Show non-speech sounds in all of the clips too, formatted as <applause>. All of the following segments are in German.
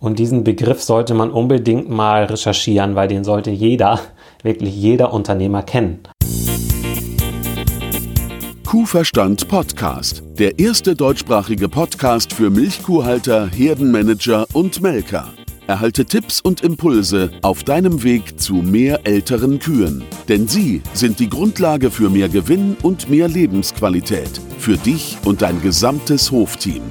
Und diesen Begriff sollte man unbedingt mal recherchieren, weil den sollte jeder, <laughs> wirklich jeder Unternehmer kennen. Kuhverstand Podcast. Der erste deutschsprachige Podcast für Milchkuhhalter, Herdenmanager und Melker. Erhalte Tipps und Impulse auf deinem Weg zu mehr älteren Kühen. Denn sie sind die Grundlage für mehr Gewinn und mehr Lebensqualität. Für dich und dein gesamtes Hofteam.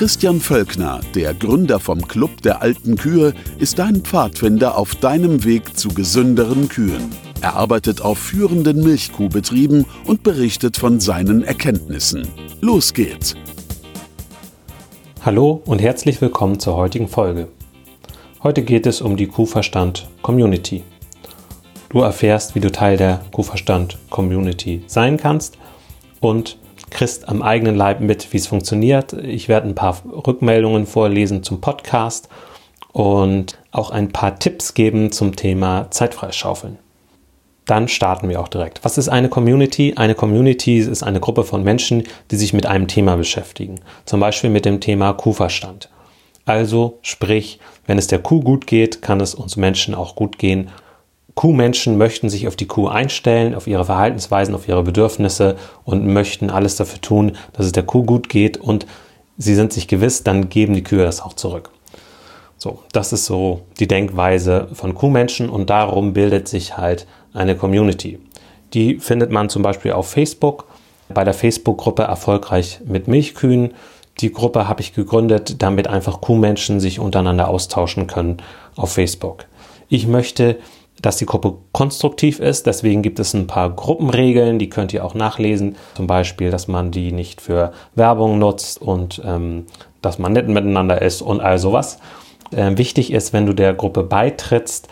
Christian Völkner, der Gründer vom Club der alten Kühe, ist dein Pfadfinder auf deinem Weg zu gesünderen Kühen. Er arbeitet auf führenden Milchkuhbetrieben und berichtet von seinen Erkenntnissen. Los geht's! Hallo und herzlich willkommen zur heutigen Folge. Heute geht es um die Kuhverstand Community. Du erfährst, wie du Teil der Kuhverstand Community sein kannst und kriegst am eigenen Leib mit, wie es funktioniert. Ich werde ein paar Rückmeldungen vorlesen zum Podcast und auch ein paar Tipps geben zum Thema Zeitfreischaufeln. Dann starten wir auch direkt. Was ist eine Community? Eine Community ist eine Gruppe von Menschen, die sich mit einem Thema beschäftigen. Zum Beispiel mit dem Thema Kuhverstand. Also sprich, wenn es der Kuh gut geht, kann es uns Menschen auch gut gehen Kuhmenschen möchten sich auf die Kuh einstellen, auf ihre Verhaltensweisen, auf ihre Bedürfnisse und möchten alles dafür tun, dass es der Kuh gut geht und sie sind sich gewiss, dann geben die Kühe das auch zurück. So, das ist so die Denkweise von Kuhmenschen und darum bildet sich halt eine Community. Die findet man zum Beispiel auf Facebook, bei der Facebook-Gruppe Erfolgreich mit Milchkühen. Die Gruppe habe ich gegründet, damit einfach Kuhmenschen sich untereinander austauschen können auf Facebook. Ich möchte dass die Gruppe konstruktiv ist. Deswegen gibt es ein paar Gruppenregeln, die könnt ihr auch nachlesen. Zum Beispiel, dass man die nicht für Werbung nutzt und ähm, dass man nett miteinander ist und all sowas. Ähm, wichtig ist, wenn du der Gruppe beitrittst,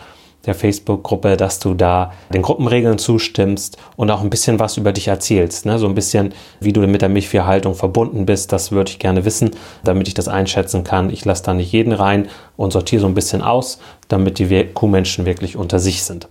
der Facebook-Gruppe, dass du da den Gruppenregeln zustimmst und auch ein bisschen was über dich erzählst. Ne? So ein bisschen, wie du mit der Milchviehhaltung verbunden bist, das würde ich gerne wissen, damit ich das einschätzen kann. Ich lasse da nicht jeden rein und sortiere so ein bisschen aus, damit die Kuhmenschen wirklich unter sich sind.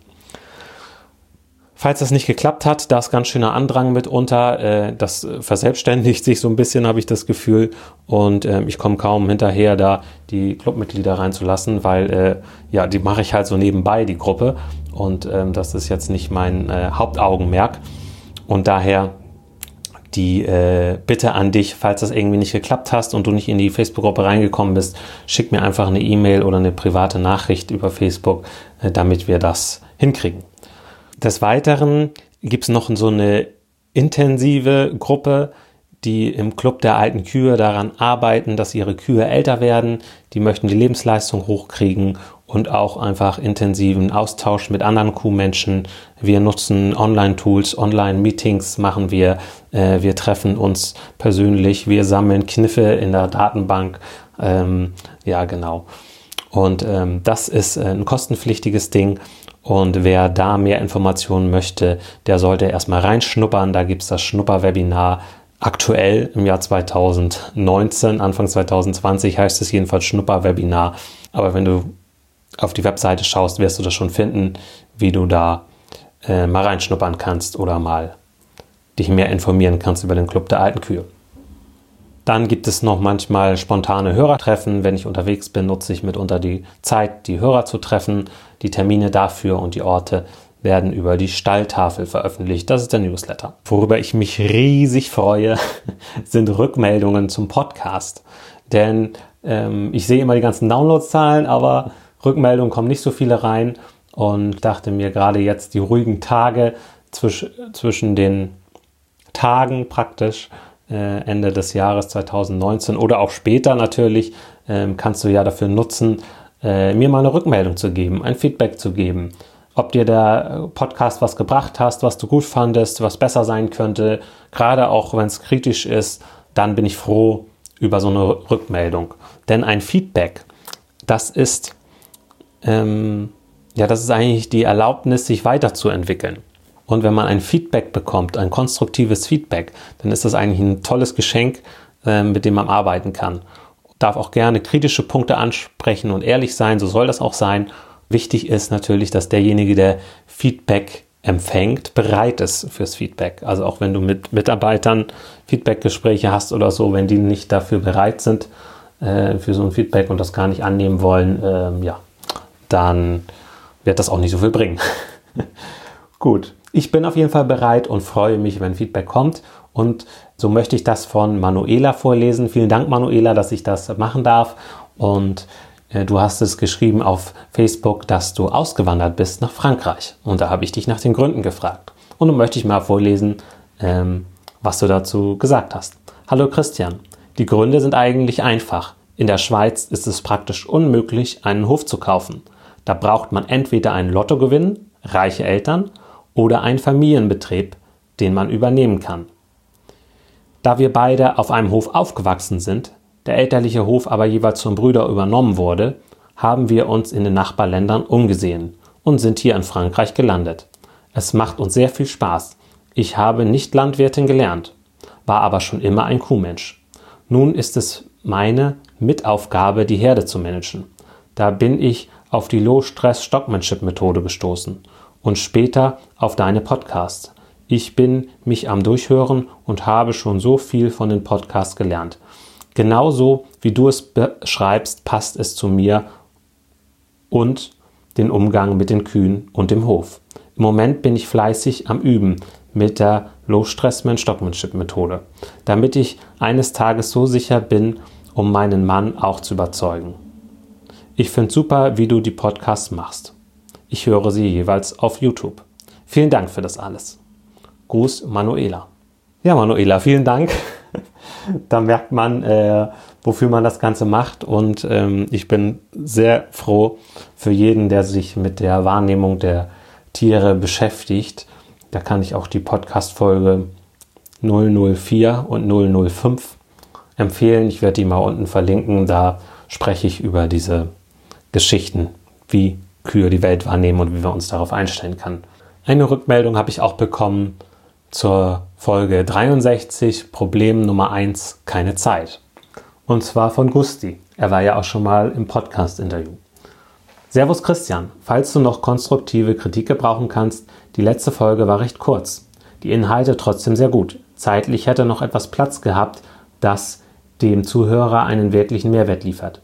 Falls das nicht geklappt hat, da ist ganz schöner Andrang mitunter. Äh, das verselbstständigt sich so ein bisschen, habe ich das Gefühl. Und äh, ich komme kaum hinterher, da die Clubmitglieder reinzulassen, weil äh, ja, die mache ich halt so nebenbei, die Gruppe. Und ähm, das ist jetzt nicht mein äh, Hauptaugenmerk. Und daher die äh, Bitte an dich, falls das irgendwie nicht geklappt hast und du nicht in die Facebook-Gruppe reingekommen bist, schick mir einfach eine E-Mail oder eine private Nachricht über Facebook, äh, damit wir das hinkriegen. Des Weiteren gibt es noch so eine intensive Gruppe, die im Club der alten Kühe daran arbeiten, dass ihre Kühe älter werden. Die möchten die Lebensleistung hochkriegen und auch einfach intensiven Austausch mit anderen Kuhmenschen. Wir nutzen Online-Tools, Online-Meetings machen wir. Äh, wir treffen uns persönlich. Wir sammeln Kniffe in der Datenbank. Ähm, ja, genau. Und ähm, das ist ein kostenpflichtiges Ding und wer da mehr Informationen möchte, der sollte erstmal reinschnuppern. Da gibt es das Schnupperwebinar aktuell im Jahr 2019, Anfang 2020 heißt es jedenfalls Schnupperwebinar. Aber wenn du auf die Webseite schaust, wirst du das schon finden, wie du da äh, mal reinschnuppern kannst oder mal dich mehr informieren kannst über den Club der alten Kühe. Dann gibt es noch manchmal spontane Hörertreffen. Wenn ich unterwegs bin, nutze ich mitunter die Zeit, die Hörer zu treffen. Die Termine dafür und die Orte werden über die Stalltafel veröffentlicht. Das ist der Newsletter. Worüber ich mich riesig freue, <laughs> sind Rückmeldungen zum Podcast. Denn ähm, ich sehe immer die ganzen Downloadzahlen, aber Rückmeldungen kommen nicht so viele rein. Und dachte mir gerade jetzt die ruhigen Tage zwisch zwischen den Tagen praktisch Ende des Jahres 2019 oder auch später natürlich, ähm, kannst du ja dafür nutzen, äh, mir mal eine Rückmeldung zu geben, ein Feedback zu geben. Ob dir der Podcast was gebracht hast, was du gut fandest, was besser sein könnte, gerade auch wenn es kritisch ist, dann bin ich froh über so eine Rückmeldung. Denn ein Feedback, das ist, ähm, ja, das ist eigentlich die Erlaubnis, sich weiterzuentwickeln. Und wenn man ein Feedback bekommt, ein konstruktives Feedback, dann ist das eigentlich ein tolles Geschenk, äh, mit dem man arbeiten kann. Darf auch gerne kritische Punkte ansprechen und ehrlich sein, so soll das auch sein. Wichtig ist natürlich, dass derjenige, der Feedback empfängt, bereit ist fürs Feedback. Also auch wenn du mit Mitarbeitern Feedbackgespräche hast oder so, wenn die nicht dafür bereit sind, äh, für so ein Feedback und das gar nicht annehmen wollen, ähm, ja, dann wird das auch nicht so viel bringen. <laughs> Gut, ich bin auf jeden Fall bereit und freue mich, wenn Feedback kommt. Und so möchte ich das von Manuela vorlesen. Vielen Dank, Manuela, dass ich das machen darf. Und äh, du hast es geschrieben auf Facebook, dass du ausgewandert bist nach Frankreich. Und da habe ich dich nach den Gründen gefragt. Und nun möchte ich mal vorlesen, ähm, was du dazu gesagt hast. Hallo Christian, die Gründe sind eigentlich einfach. In der Schweiz ist es praktisch unmöglich, einen Hof zu kaufen. Da braucht man entweder einen Lottogewinn, reiche Eltern oder einen Familienbetrieb, den man übernehmen kann. Da wir beide auf einem Hof aufgewachsen sind, der elterliche Hof aber jeweils von Brüder übernommen wurde, haben wir uns in den Nachbarländern umgesehen und sind hier in Frankreich gelandet. Es macht uns sehr viel Spaß. Ich habe nicht Landwirtin gelernt, war aber schon immer ein Kuhmensch. Nun ist es meine Mitaufgabe, die Herde zu managen. Da bin ich auf die Low-Stress-Stockmanship-Methode gestoßen und später auf deine Podcasts. Ich bin mich am Durchhören und habe schon so viel von den Podcasts gelernt. Genauso wie du es beschreibst, passt es zu mir und den Umgang mit den Kühen und dem Hof. Im Moment bin ich fleißig am Üben mit der Low-Stress-Man-Stockmanship-Methode, damit ich eines Tages so sicher bin, um meinen Mann auch zu überzeugen. Ich finde super, wie du die Podcasts machst. Ich höre sie jeweils auf YouTube. Vielen Dank für das alles. Gruß, Manuela. Ja, Manuela, vielen Dank. <laughs> da merkt man, äh, wofür man das Ganze macht. Und ähm, ich bin sehr froh für jeden, der sich mit der Wahrnehmung der Tiere beschäftigt. Da kann ich auch die Podcast-Folge 004 und 005 empfehlen. Ich werde die mal unten verlinken. Da spreche ich über diese Geschichten, wie Kühe die Welt wahrnehmen und wie wir uns darauf einstellen können. Eine Rückmeldung habe ich auch bekommen zur Folge 63, Problem Nummer 1, keine Zeit. Und zwar von Gusti. Er war ja auch schon mal im Podcast-Interview. Servus Christian, falls du noch konstruktive Kritik gebrauchen kannst, die letzte Folge war recht kurz. Die Inhalte trotzdem sehr gut. Zeitlich hätte noch etwas Platz gehabt, das dem Zuhörer einen wirklichen Mehrwert liefert.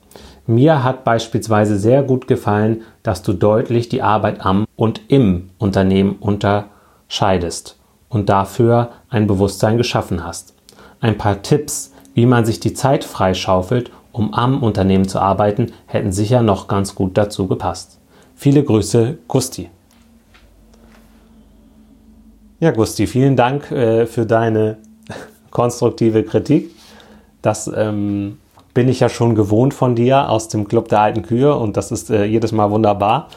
Mir hat beispielsweise sehr gut gefallen, dass du deutlich die Arbeit am und im Unternehmen unterscheidest und dafür ein Bewusstsein geschaffen hast. Ein paar Tipps, wie man sich die Zeit freischaufelt, um am Unternehmen zu arbeiten, hätten sicher noch ganz gut dazu gepasst. Viele Grüße, Gusti. Ja, Gusti, vielen Dank äh, für deine <laughs> konstruktive Kritik. Das ähm, bin ich ja schon gewohnt von dir aus dem Club der alten Kühe und das ist äh, jedes Mal wunderbar.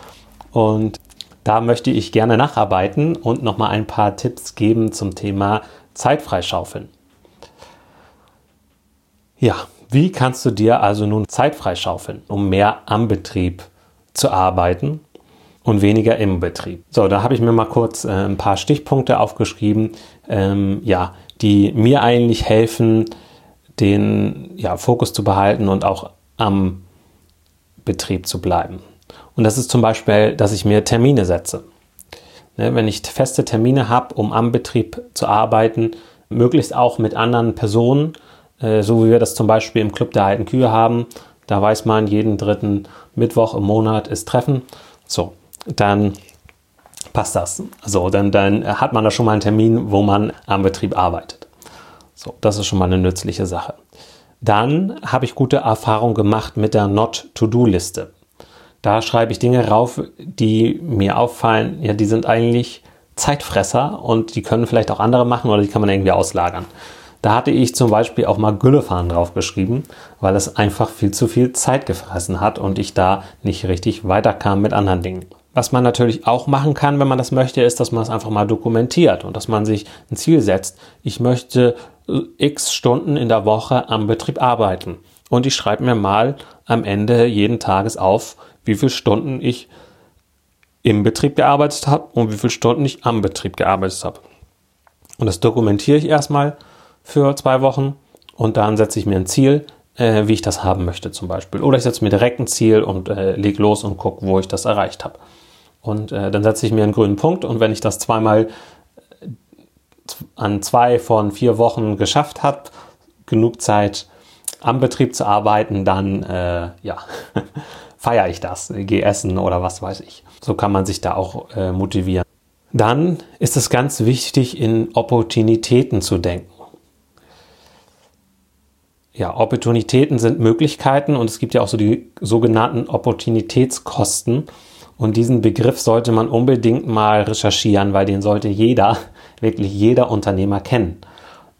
Und da möchte ich gerne nacharbeiten und nochmal ein paar Tipps geben zum Thema Zeit freischaufeln. Ja, wie kannst du dir also nun Zeit freischaufeln, um mehr am Betrieb zu arbeiten und weniger im Betrieb? So, da habe ich mir mal kurz äh, ein paar Stichpunkte aufgeschrieben, ähm, ja, die mir eigentlich helfen, den ja, Fokus zu behalten und auch am Betrieb zu bleiben. Und das ist zum Beispiel, dass ich mir Termine setze. Ne, wenn ich feste Termine habe, um am Betrieb zu arbeiten, möglichst auch mit anderen Personen, äh, so wie wir das zum Beispiel im Club der alten Kühe haben, da weiß man, jeden dritten Mittwoch im Monat ist Treffen. So, dann passt das. So, dann, dann hat man da schon mal einen Termin, wo man am Betrieb arbeitet. So, das ist schon mal eine nützliche Sache. Dann habe ich gute Erfahrungen gemacht mit der Not-to-Do-Liste. Da schreibe ich Dinge rauf, die mir auffallen, ja, die sind eigentlich Zeitfresser und die können vielleicht auch andere machen oder die kann man irgendwie auslagern. Da hatte ich zum Beispiel auch mal Güllefahren draufgeschrieben, weil es einfach viel zu viel Zeit gefressen hat und ich da nicht richtig weiterkam mit anderen Dingen. Was man natürlich auch machen kann, wenn man das möchte, ist, dass man es einfach mal dokumentiert und dass man sich ein Ziel setzt. Ich möchte x Stunden in der Woche am Betrieb arbeiten. Und ich schreibe mir mal am Ende jeden Tages auf, wie viele Stunden ich im Betrieb gearbeitet habe und wie viele Stunden ich am Betrieb gearbeitet habe. Und das dokumentiere ich erstmal für zwei Wochen und dann setze ich mir ein Ziel, äh, wie ich das haben möchte zum Beispiel. Oder ich setze mir direkt ein Ziel und äh, leg los und gucke, wo ich das erreicht habe. Und äh, dann setze ich mir einen grünen Punkt und wenn ich das zweimal an zwei von vier Wochen geschafft habe, genug Zeit am Betrieb zu arbeiten, dann äh, ja, <laughs> feiere ich das, gehe essen oder was weiß ich. So kann man sich da auch äh, motivieren. Dann ist es ganz wichtig, in Opportunitäten zu denken. Ja, Opportunitäten sind Möglichkeiten und es gibt ja auch so die sogenannten Opportunitätskosten. Und diesen Begriff sollte man unbedingt mal recherchieren, weil den sollte jeder, wirklich jeder Unternehmer kennen.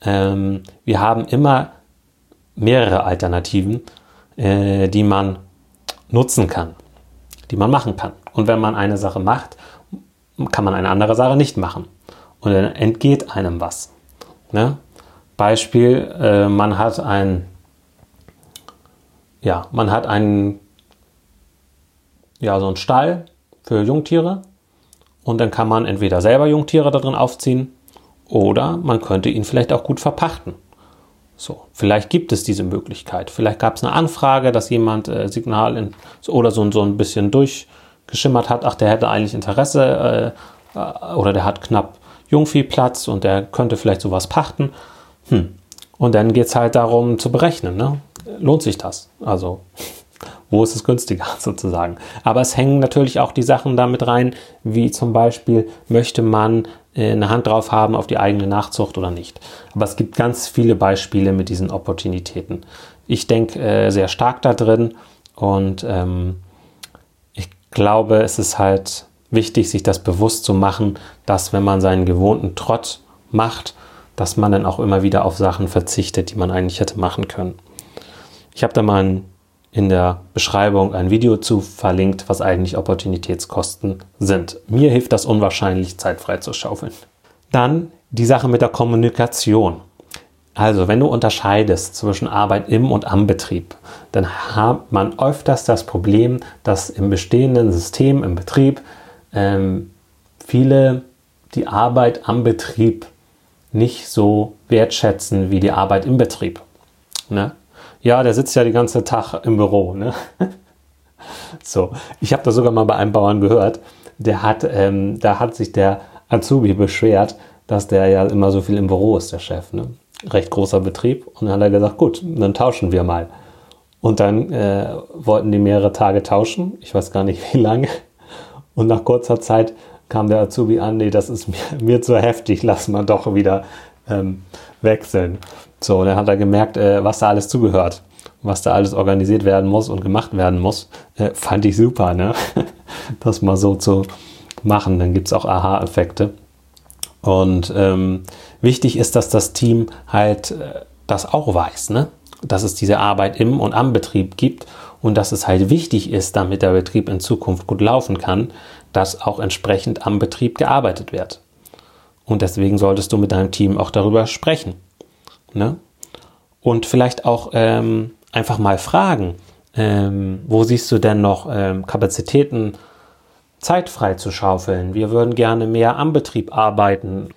Ähm, wir haben immer mehrere Alternativen, äh, die man nutzen kann, die man machen kann. Und wenn man eine Sache macht, kann man eine andere Sache nicht machen. Und dann entgeht einem was. Ne? Beispiel, äh, man hat ein, ja, man hat einen, ja, so einen Stall für Jungtiere und dann kann man entweder selber Jungtiere darin aufziehen oder man könnte ihn vielleicht auch gut verpachten. So, vielleicht gibt es diese Möglichkeit. Vielleicht gab es eine Anfrage, dass jemand äh, Signal in, oder so, so ein bisschen durchgeschimmert hat, ach, der hätte eigentlich Interesse äh, äh, oder der hat knapp Jungviehplatz und der könnte vielleicht sowas pachten. Hm. Und dann geht es halt darum zu berechnen, ne? lohnt sich das? Also, wo ist es günstiger <laughs> sozusagen? Aber es hängen natürlich auch die Sachen damit rein, wie zum Beispiel, möchte man äh, eine Hand drauf haben auf die eigene Nachzucht oder nicht. Aber es gibt ganz viele Beispiele mit diesen Opportunitäten. Ich denke äh, sehr stark da drin und ähm, ich glaube, es ist halt wichtig, sich das bewusst zu machen, dass wenn man seinen gewohnten Trott macht, dass man dann auch immer wieder auf Sachen verzichtet, die man eigentlich hätte machen können. Ich habe da mal ein in der Beschreibung ein Video zu verlinkt, was eigentlich Opportunitätskosten sind. Mir hilft das unwahrscheinlich, Zeit frei zu schaufeln. Dann die Sache mit der Kommunikation. Also, wenn du unterscheidest zwischen Arbeit im und am Betrieb, dann hat man öfters das Problem, dass im bestehenden System, im Betrieb, ähm, viele die Arbeit am Betrieb nicht so wertschätzen wie die Arbeit im Betrieb. Ne? Ja, der sitzt ja den ganzen Tag im Büro. Ne? <laughs> so, ich habe das sogar mal bei einem Bauern gehört. Der hat, ähm, da hat sich der Azubi beschwert, dass der ja immer so viel im Büro ist, der Chef. Ne? Recht großer Betrieb. Und dann hat er gesagt, gut, dann tauschen wir mal. Und dann äh, wollten die mehrere Tage tauschen. Ich weiß gar nicht <laughs> wie lange. Und nach kurzer Zeit kam der Azubi an, nee, das ist mir, <laughs> mir zu heftig, lass mal doch wieder ähm, wechseln. So, dann hat er gemerkt, äh, was da alles zugehört, was da alles organisiert werden muss und gemacht werden muss. Äh, fand ich super, ne? <laughs> das mal so zu machen. Dann gibt es auch Aha-Effekte. Und ähm, wichtig ist, dass das Team halt äh, das auch weiß, ne? dass es diese Arbeit im und am Betrieb gibt und dass es halt wichtig ist, damit der Betrieb in Zukunft gut laufen kann, dass auch entsprechend am Betrieb gearbeitet wird. Und deswegen solltest du mit deinem Team auch darüber sprechen. Ne? Und vielleicht auch ähm, einfach mal fragen, ähm, wo siehst du denn noch ähm, Kapazitäten, Zeit frei zu schaufeln? Wir würden gerne mehr am Betrieb arbeiten.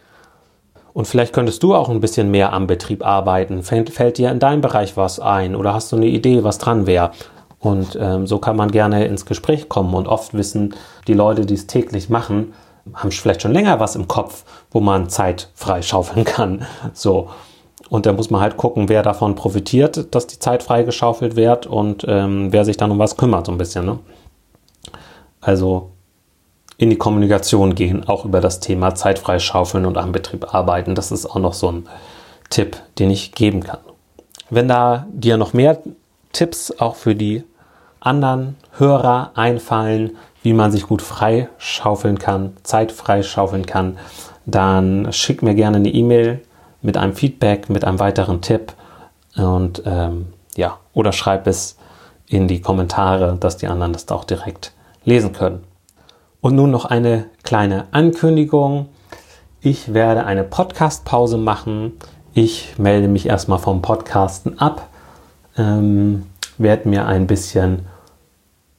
Und vielleicht könntest du auch ein bisschen mehr am Betrieb arbeiten. Fällt, fällt dir in deinem Bereich was ein oder hast du eine Idee, was dran wäre? Und ähm, so kann man gerne ins Gespräch kommen. Und oft wissen die Leute, die es täglich machen, haben vielleicht schon länger was im Kopf, wo man Zeit freischaufeln kann. So. Und da muss man halt gucken, wer davon profitiert, dass die Zeit freigeschaufelt wird und ähm, wer sich dann um was kümmert, so ein bisschen. Ne? Also in die Kommunikation gehen, auch über das Thema Zeit freischaufeln und am Betrieb arbeiten. Das ist auch noch so ein Tipp, den ich geben kann. Wenn da dir noch mehr Tipps auch für die anderen Hörer einfallen, wie man sich gut freischaufeln kann, Zeit freischaufeln kann, dann schick mir gerne eine E-Mail mit einem Feedback, mit einem weiteren Tipp und ähm, ja, oder schreib es in die Kommentare, dass die anderen das auch direkt lesen können. Und nun noch eine kleine Ankündigung. Ich werde eine Podcast-Pause machen. Ich melde mich erstmal vom Podcasten ab, ähm, werde mir ein bisschen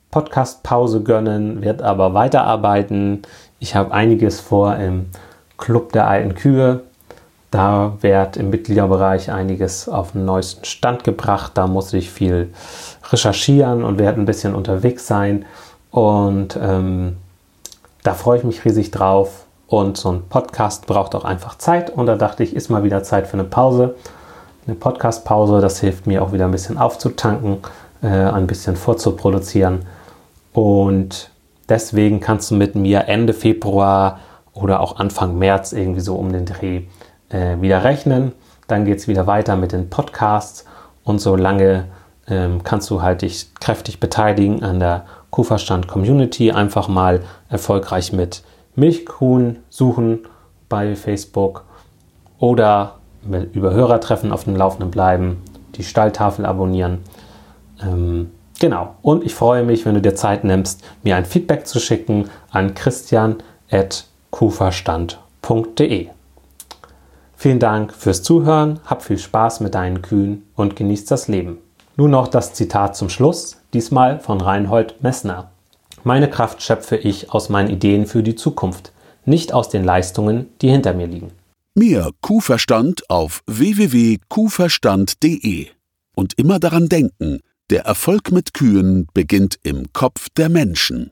Podcast-Pause gönnen, werde aber weiterarbeiten. Ich habe einiges vor im Club der alten Kühe. Da wird im Mitgliederbereich einiges auf den neuesten Stand gebracht. Da muss ich viel recherchieren und werde ein bisschen unterwegs sein. Und ähm, da freue ich mich riesig drauf. Und so ein Podcast braucht auch einfach Zeit. Und da dachte ich, ist mal wieder Zeit für eine Pause. eine Podcast-Pause. Das hilft mir auch wieder ein bisschen aufzutanken, äh, ein bisschen vorzuproduzieren. Und deswegen kannst du mit mir Ende Februar oder auch Anfang März irgendwie so um den Dreh äh, wieder rechnen. Dann geht es wieder weiter mit den Podcasts und solange ähm, kannst du halt dich kräftig beteiligen an der Kuhverstand Community. Einfach mal erfolgreich mit Milchkuhn suchen bei Facebook oder über Hörertreffen auf dem Laufenden bleiben, die Stalltafel abonnieren. Ähm, genau. Und ich freue mich, wenn du dir Zeit nimmst, mir ein Feedback zu schicken an christian.kuhverstand.de. Vielen Dank fürs Zuhören, hab viel Spaß mit deinen Kühen und genieß das Leben. Nun noch das Zitat zum Schluss, diesmal von Reinhold Messner. Meine Kraft schöpfe ich aus meinen Ideen für die Zukunft, nicht aus den Leistungen, die hinter mir liegen. Mehr Kuhverstand auf www.kuhverstand.de. Und immer daran denken, der Erfolg mit Kühen beginnt im Kopf der Menschen.